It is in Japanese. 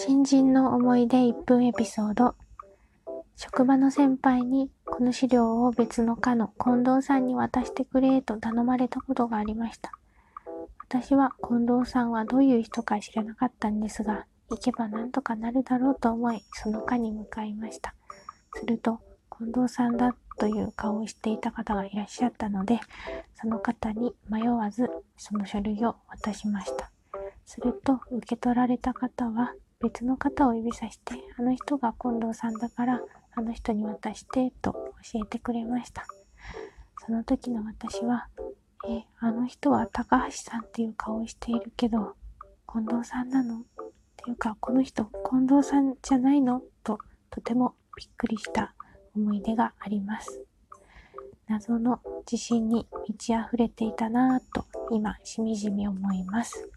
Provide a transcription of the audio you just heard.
新人の思い出1分エピソード。職場の先輩にこの資料を別の課の近藤さんに渡してくれと頼まれたことがありました。私は近藤さんはどういう人か知らなかったんですが、行けばなんとかなるだろうと思い、その課に向かいました。すると、近藤さんだという顔をしていた方がいらっしゃったので、その方に迷わずその書類を渡しました。すると、受け取られた方は別の方を指さして、あの人が近藤さんだから、あの人に渡してと教えてくれました。その時の私は、え、あの人は高橋さんっていう顔をしているけど、近藤さんなの？っていうか、この人、近藤さんじゃないの？と、とてもびっくりした思い出があります。謎の自信に満ち溢れていたなぁと、今、しみじみ思います。